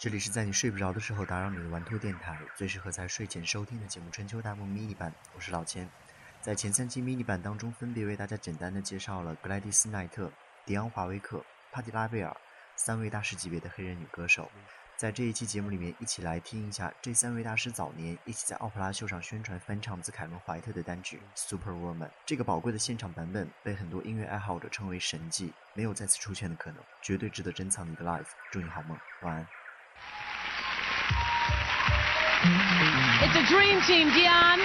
这里是在你睡不着的时候打扰你的玩脱电台，最适合在睡前收听的节目《春秋大梦》mini 版。我是老千，在前三期 mini 版当中，分别为大家简单的介绍了格莱蒂斯·奈特、迪昂·华威克、帕蒂拉贝尔三位大师级别的黑人女歌手。在这一期节目里面，一起来听一下这三位大师早年一起在奥普拉秀上宣传翻唱自凯伦·怀特的单曲《Super Woman》。这个宝贵的现场版本被很多音乐爱好者称为神迹，没有再次出现的可能，绝对值得珍藏的一个 live。祝你好梦，晚安。It's a dream team, Dionne.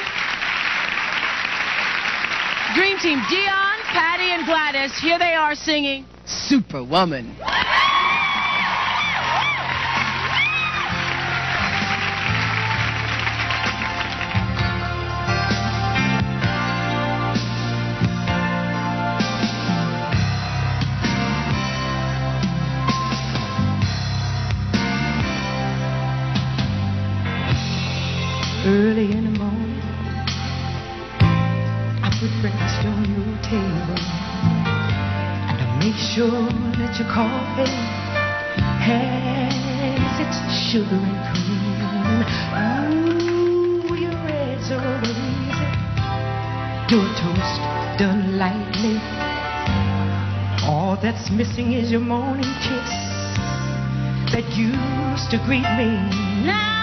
Dream team, Dionne, Patti, and Gladys. Here they are singing Superwoman. Breakfast on your table, and I make sure that your coffee has its sugar and cream. Ooh, your eggs are easy, your toast done lightly. All that's missing is your morning kiss that used to greet me. Now,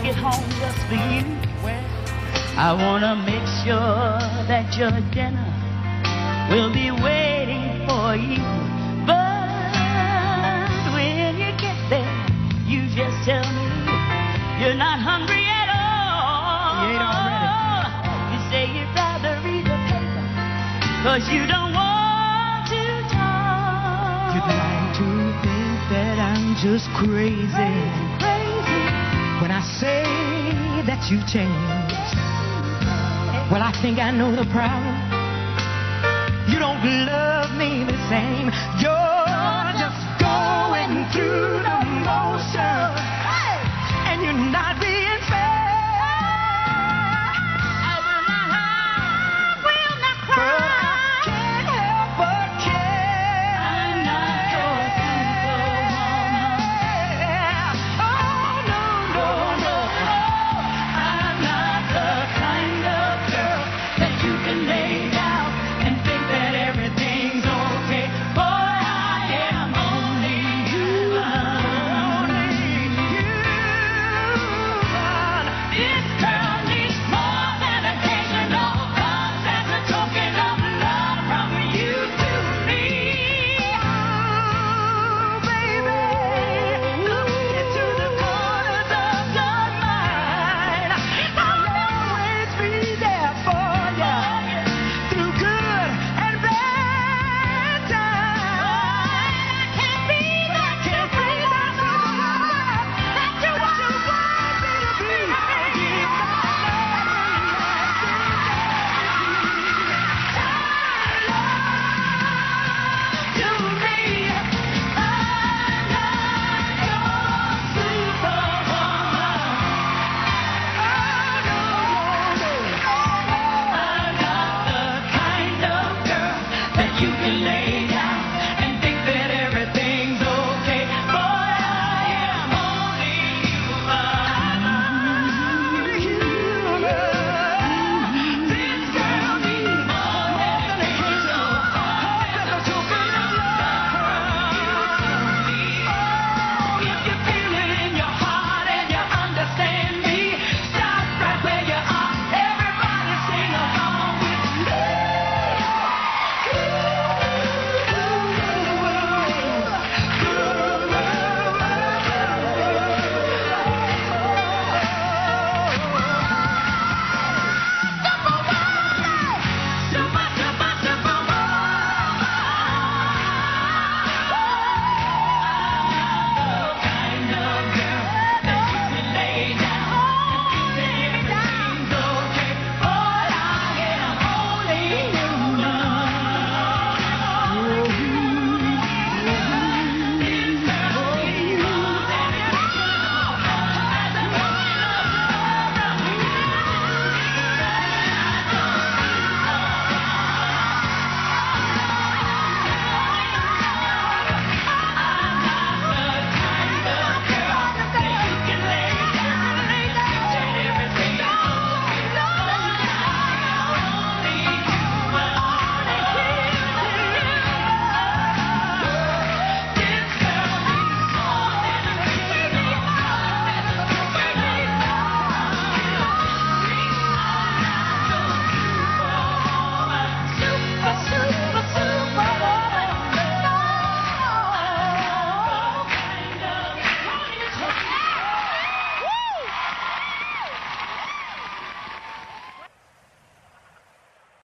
Make it home just for you. I wanna make sure that your dinner will be waiting for you. But when you get there, you just tell me you're not hungry at all. You. You say you'd rather read the paper, cause you don't want to talk. You'd like to think that I'm just crazy crazy. When I say that you've changed. Well, I think I know the problem. You don't love me the same. You're just going through the motions,